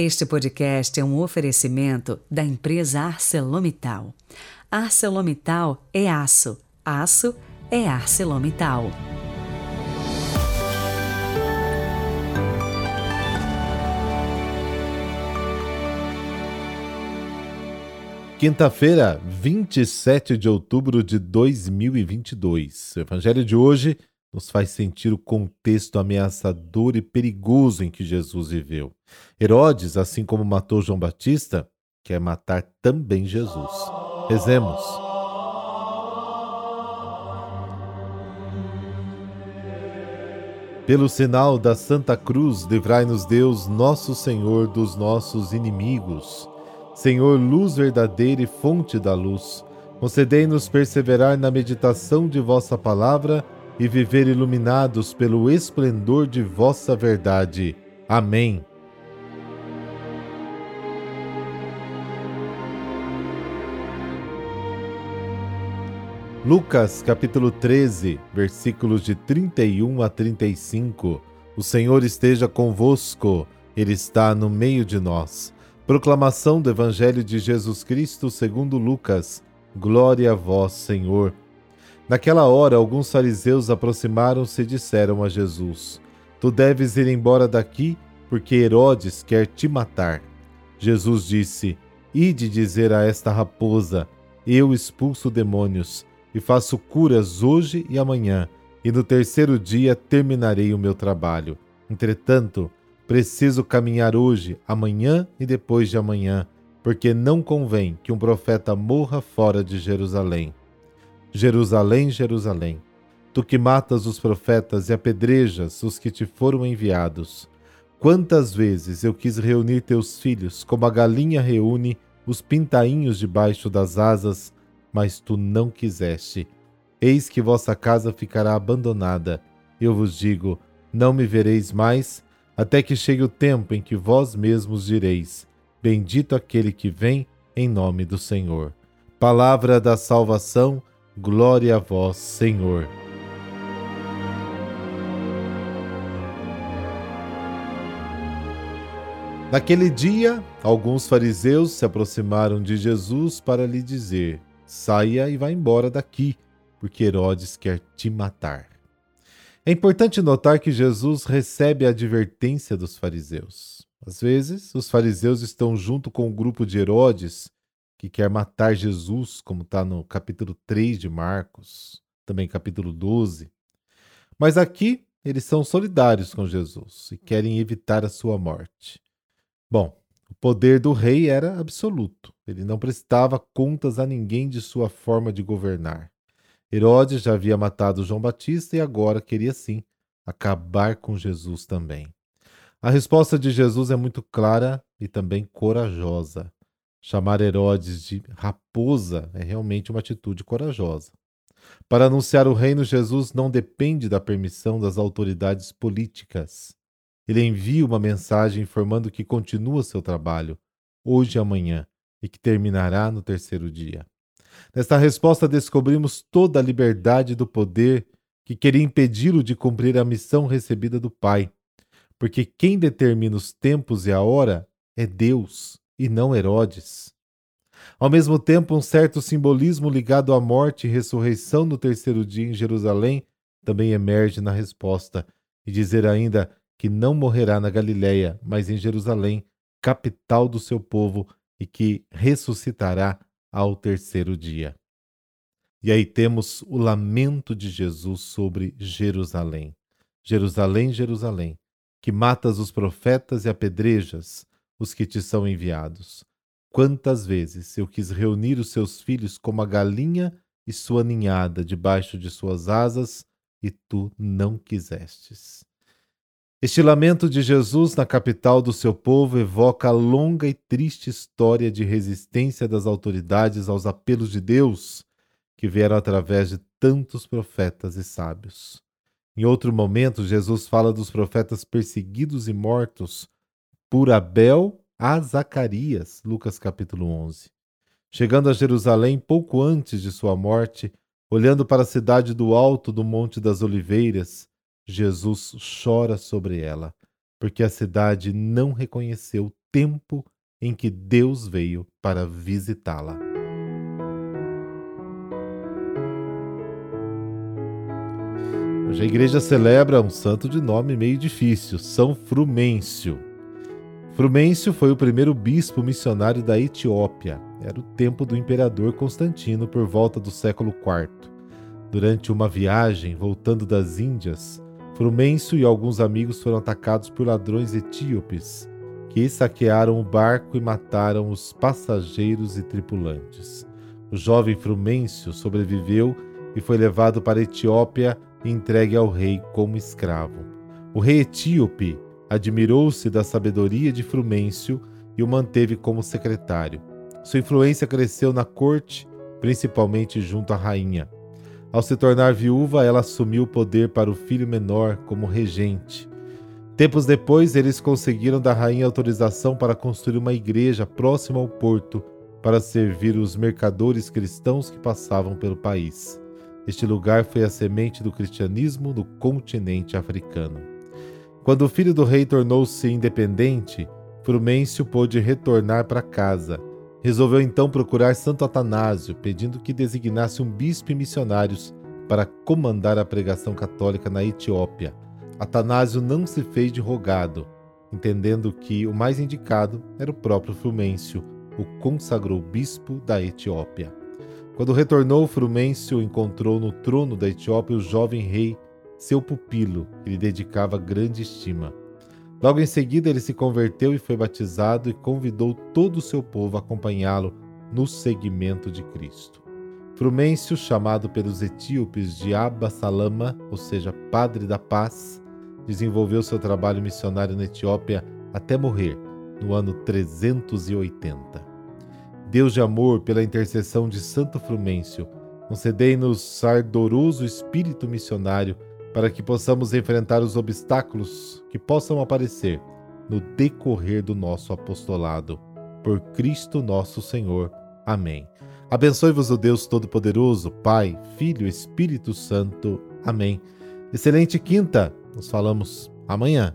Este podcast é um oferecimento da empresa ArcelorMittal. ArcelorMittal é aço, aço é ArcelorMittal. Quinta-feira, 27 de outubro de 2022. O evangelho de hoje nos faz sentir o contexto ameaçador e perigoso em que Jesus viveu. Herodes, assim como matou João Batista, quer matar também Jesus. Rezemos. Pelo sinal da Santa Cruz, livrai-nos Deus, nosso Senhor, dos nossos inimigos. Senhor, luz verdadeira e fonte da luz, concedei-nos perseverar na meditação de vossa palavra e viver iluminados pelo esplendor de vossa verdade. Amém. Lucas capítulo 13, versículos de 31 a 35. O Senhor esteja convosco, Ele está no meio de nós. Proclamação do Evangelho de Jesus Cristo segundo Lucas. Glória a vós, Senhor. Naquela hora, alguns fariseus aproximaram-se e disseram a Jesus: Tu deves ir embora daqui, porque Herodes quer te matar. Jesus disse: Ide dizer a esta raposa: Eu expulso demônios e faço curas hoje e amanhã, e no terceiro dia terminarei o meu trabalho. Entretanto, preciso caminhar hoje, amanhã e depois de amanhã, porque não convém que um profeta morra fora de Jerusalém. Jerusalém, Jerusalém, tu que matas os profetas e apedrejas os que te foram enviados. Quantas vezes eu quis reunir teus filhos, como a galinha reúne os pintainhos debaixo das asas, mas tu não quiseste. Eis que vossa casa ficará abandonada. Eu vos digo: não me vereis mais, até que chegue o tempo em que vós mesmos direis: Bendito aquele que vem em nome do Senhor. Palavra da salvação Glória a vós, Senhor. Naquele dia, alguns fariseus se aproximaram de Jesus para lhe dizer: Saia e vá embora daqui, porque Herodes quer te matar. É importante notar que Jesus recebe a advertência dos fariseus. Às vezes, os fariseus estão junto com o grupo de Herodes que quer matar Jesus, como está no capítulo 3 de Marcos, também capítulo 12. Mas aqui eles são solidários com Jesus e querem evitar a sua morte. Bom, o poder do rei era absoluto. Ele não prestava contas a ninguém de sua forma de governar. Herodes já havia matado João Batista e agora queria sim acabar com Jesus também. A resposta de Jesus é muito clara e também corajosa. Chamar Herodes de raposa é realmente uma atitude corajosa. Para anunciar o reino, Jesus não depende da permissão das autoridades políticas. Ele envia uma mensagem informando que continua seu trabalho, hoje e amanhã, e que terminará no terceiro dia. Nesta resposta, descobrimos toda a liberdade do poder que queria impedi-lo de cumprir a missão recebida do Pai, porque quem determina os tempos e a hora é Deus e não Herodes. Ao mesmo tempo, um certo simbolismo ligado à morte e ressurreição no terceiro dia em Jerusalém também emerge na resposta, e dizer ainda que não morrerá na Galiléia, mas em Jerusalém, capital do seu povo, e que ressuscitará ao terceiro dia. E aí temos o lamento de Jesus sobre Jerusalém. Jerusalém, Jerusalém, que matas os profetas e apedrejas os que te são enviados. Quantas vezes eu quis reunir os seus filhos como a galinha e sua ninhada debaixo de suas asas, e tu não quisestes. Este lamento de Jesus na capital do seu povo evoca a longa e triste história de resistência das autoridades aos apelos de Deus, que vieram através de tantos profetas e sábios. Em outro momento, Jesus fala dos profetas perseguidos e mortos por Abel a Zacarias, Lucas capítulo 11. Chegando a Jerusalém pouco antes de sua morte, olhando para a cidade do alto do Monte das Oliveiras, Jesus chora sobre ela, porque a cidade não reconheceu tempo em que Deus veio para visitá-la. Hoje a igreja celebra um santo de nome meio difícil, São Frumêncio. Frumêncio foi o primeiro bispo missionário da Etiópia. Era o tempo do imperador Constantino por volta do século IV. Durante uma viagem voltando das Índias, Frumêncio e alguns amigos foram atacados por ladrões etíopes, que saquearam o barco e mataram os passageiros e tripulantes. O jovem Frumêncio sobreviveu e foi levado para a Etiópia e entregue ao rei como escravo. O rei etíope admirou-se da sabedoria de Frumêncio e o manteve como secretário. Sua influência cresceu na corte, principalmente junto à rainha. Ao se tornar viúva, ela assumiu o poder para o filho menor como regente. Tempos depois, eles conseguiram da rainha autorização para construir uma igreja próxima ao porto para servir os mercadores cristãos que passavam pelo país. Este lugar foi a semente do cristianismo no continente africano. Quando o filho do rei tornou-se independente, Frumêncio pôde retornar para casa. Resolveu então procurar Santo Atanásio, pedindo que designasse um bispo e missionários para comandar a pregação católica na Etiópia. Atanásio não se fez de rogado, entendendo que o mais indicado era o próprio Frumêncio, o consagrou bispo da Etiópia. Quando retornou, Frumêncio encontrou no trono da Etiópia o jovem rei, seu pupilo, que lhe dedicava grande estima. Logo em seguida, ele se converteu e foi batizado e convidou todo o seu povo a acompanhá-lo no seguimento de Cristo. Frumêncio, chamado pelos etíopes de Abba Salama, ou seja, Padre da Paz, desenvolveu seu trabalho missionário na Etiópia até morrer, no ano 380. Deus de amor, pela intercessão de Santo Frumêncio, concedei-nos ardoroso espírito missionário para que possamos enfrentar os obstáculos que possam aparecer no decorrer do nosso apostolado. Por Cristo nosso Senhor. Amém. Abençoe-vos o Deus Todo-Poderoso, Pai, Filho Espírito Santo. Amém. Excelente quinta. Nos falamos amanhã.